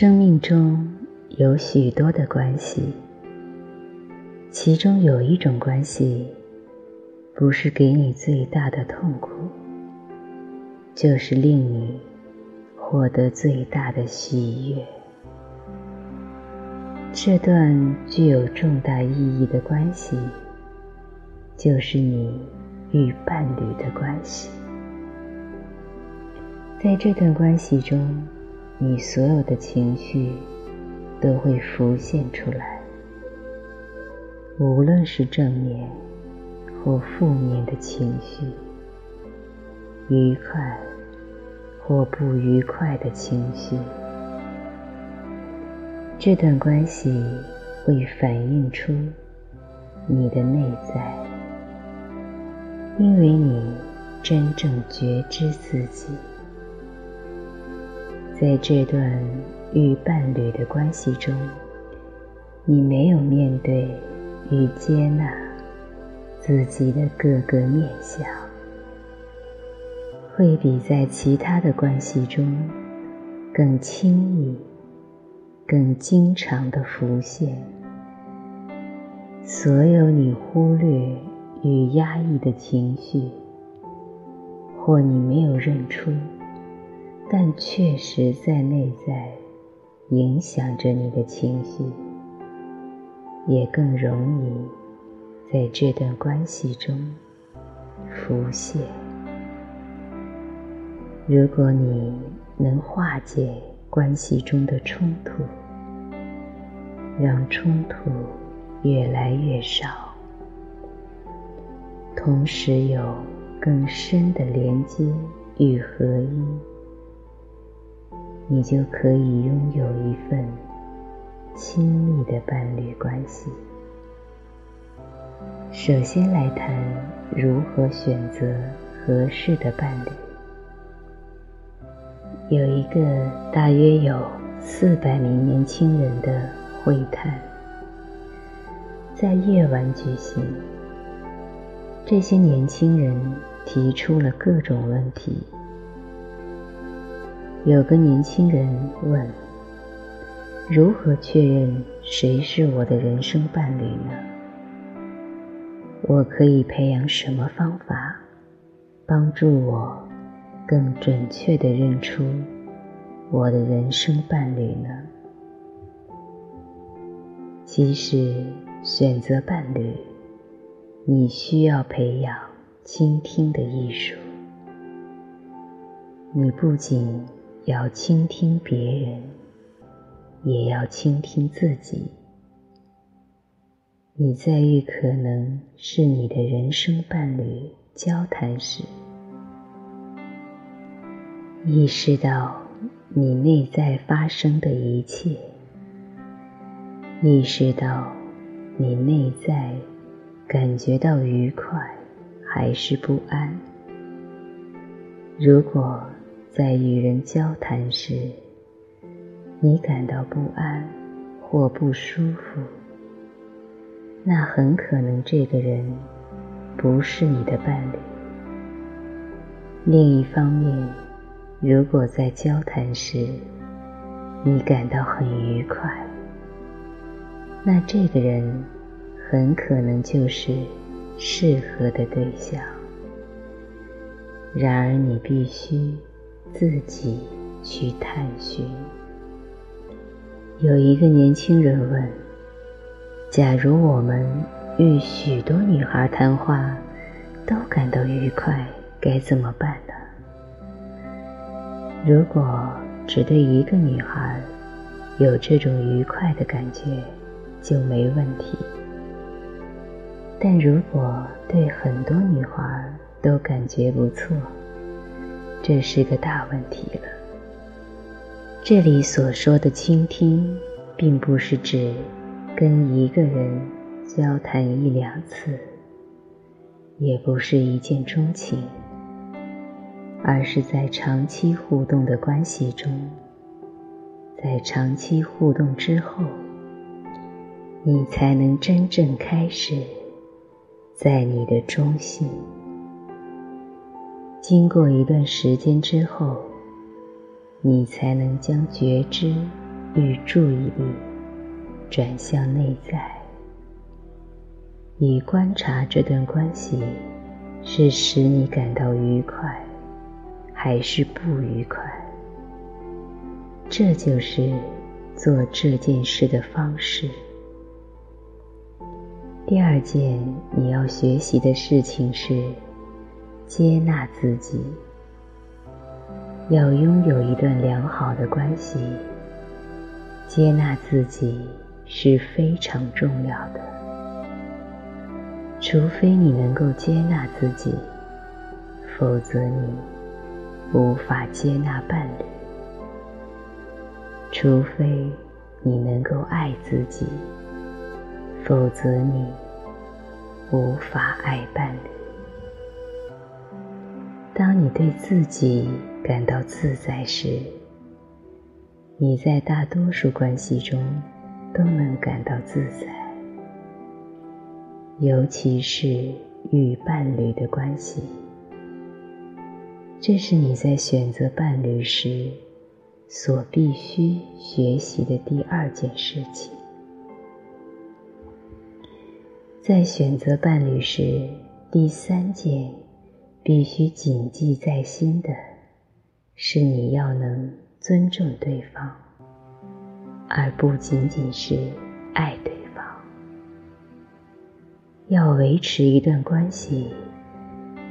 生命中有许多的关系，其中有一种关系，不是给你最大的痛苦，就是令你获得最大的喜悦。这段具有重大意义的关系，就是你与伴侣的关系。在这段关系中，你所有的情绪都会浮现出来，无论是正面或负面的情绪，愉快或不愉快的情绪，这段关系会反映出你的内在，因为你真正觉知自己。在这段与伴侣的关系中，你没有面对与接纳自己的各个面相，会比在其他的关系中更轻易、更经常的浮现。所有你忽略与压抑的情绪，或你没有认出。但确实在内在影响着你的情绪，也更容易在这段关系中浮现。如果你能化解关系中的冲突，让冲突越来越少，同时有更深的连接与合一。你就可以拥有一份亲密的伴侣关系。首先来谈如何选择合适的伴侣。有一个大约有四百名年轻人的会谈，在夜晚举行。这些年轻人提出了各种问题。有个年轻人问：“如何确认谁是我的人生伴侣呢？我可以培养什么方法，帮助我更准确地认出我的人生伴侣呢？”其实，选择伴侣，你需要培养倾听的艺术。你不仅要倾听别人，也要倾听自己。你在与可能是你的人生伴侣交谈时，意识到你内在发生的一切，意识到你内在感觉到愉快还是不安。如果在与人交谈时，你感到不安或不舒服，那很可能这个人不是你的伴侣。另一方面，如果在交谈时你感到很愉快，那这个人很可能就是适合的对象。然而，你必须。自己去探寻。有一个年轻人问：“假如我们与许多女孩谈话，都感到愉快，该怎么办呢？”如果只对一个女孩有这种愉快的感觉，就没问题。但如果对很多女孩都感觉不错，这是个大问题了。这里所说的倾听，并不是指跟一个人交谈一两次，也不是一见钟情，而是在长期互动的关系中，在长期互动之后，你才能真正开始在你的中心。经过一段时间之后，你才能将觉知与注意力转向内在，以观察这段关系是使你感到愉快，还是不愉快。这就是做这件事的方式。第二件你要学习的事情是接纳自己。要拥有一段良好的关系，接纳自己是非常重要的。除非你能够接纳自己，否则你无法接纳伴侣；除非你能够爱自己，否则你无法爱伴侣。当你对自己感到自在时，你在大多数关系中都能感到自在，尤其是与伴侣的关系。这是你在选择伴侣时所必须学习的第二件事情。在选择伴侣时，第三件。必须谨记在心的是，你要能尊重对方，而不仅仅是爱对方。要维持一段关系，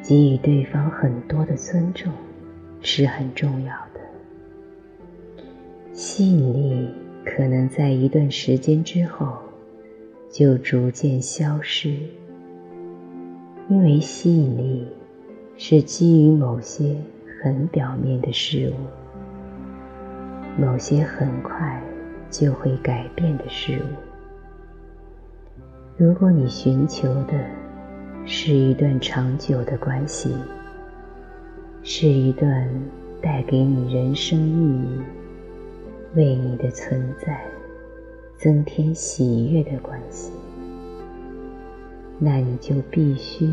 给予对方很多的尊重是很重要的。吸引力可能在一段时间之后就逐渐消失，因为吸引力。是基于某些很表面的事物，某些很快就会改变的事物。如果你寻求的是一段长久的关系，是一段带给你人生意义、为你的存在增添喜悦的关系，那你就必须。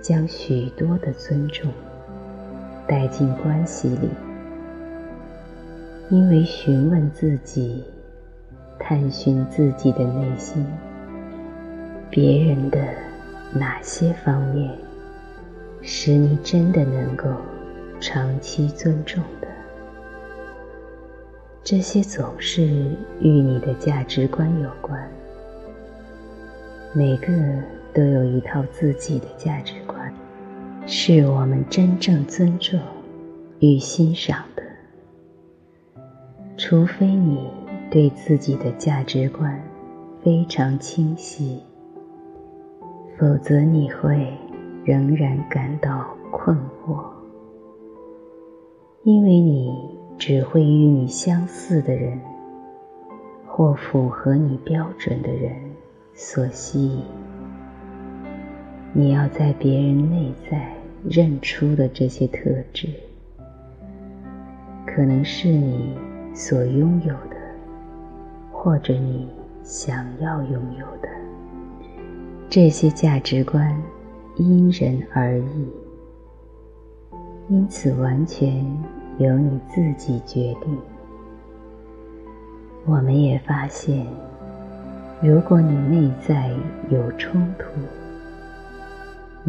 将许多的尊重带进关系里，因为询问自己、探寻自己的内心，别人的哪些方面使你真的能够长期尊重的？这些总是与你的价值观有关。每个。都有一套自己的价值观，是我们真正尊重与欣赏的。除非你对自己的价值观非常清晰，否则你会仍然感到困惑，因为你只会与你相似的人或符合你标准的人所吸引。你要在别人内在认出的这些特质，可能是你所拥有的，或者你想要拥有的。这些价值观因人而异，因此完全由你自己决定。我们也发现，如果你内在有冲突，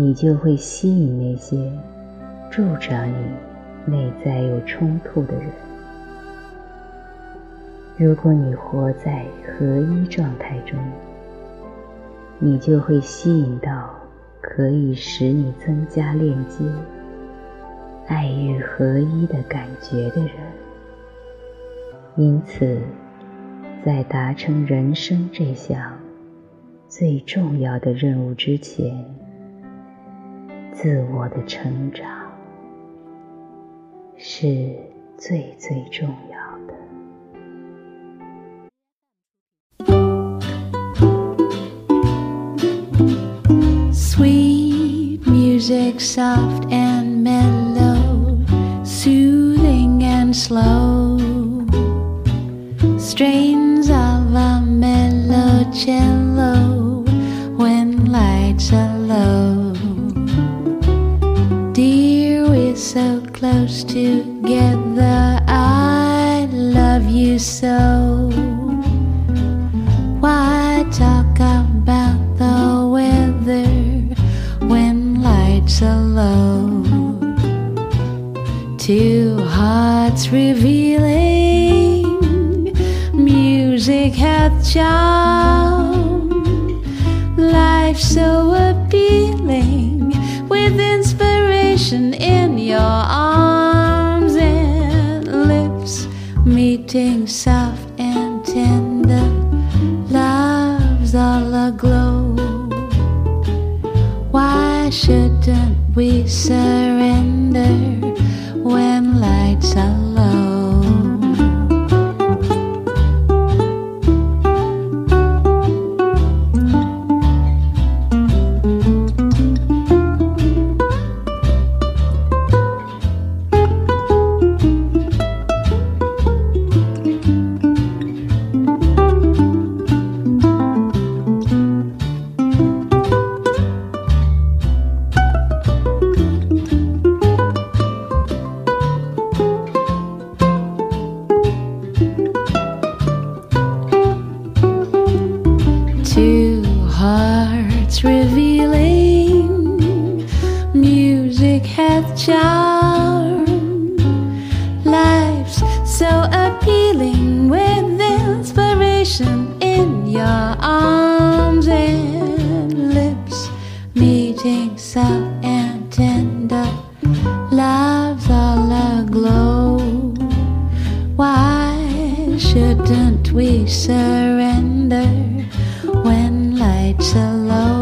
你就会吸引那些助长你内在有冲突的人。如果你活在合一状态中，你就会吸引到可以使你增加链接、爱欲合一的感觉的人。因此，在达成人生这项最重要的任务之前，自我的成长是最最重要的。Sweet music, soft and close together. I love you so. Why talk about the weather when lights are low. Two hearts revealing music hath charm. Life so appealing with inspiration in your arms Shouldn't we surrender when lights are feeling. Music hath charm. Life's so appealing with inspiration in your arms and lips meeting soft and tender. Love's all aglow. Why shouldn't we surrender when lights are low?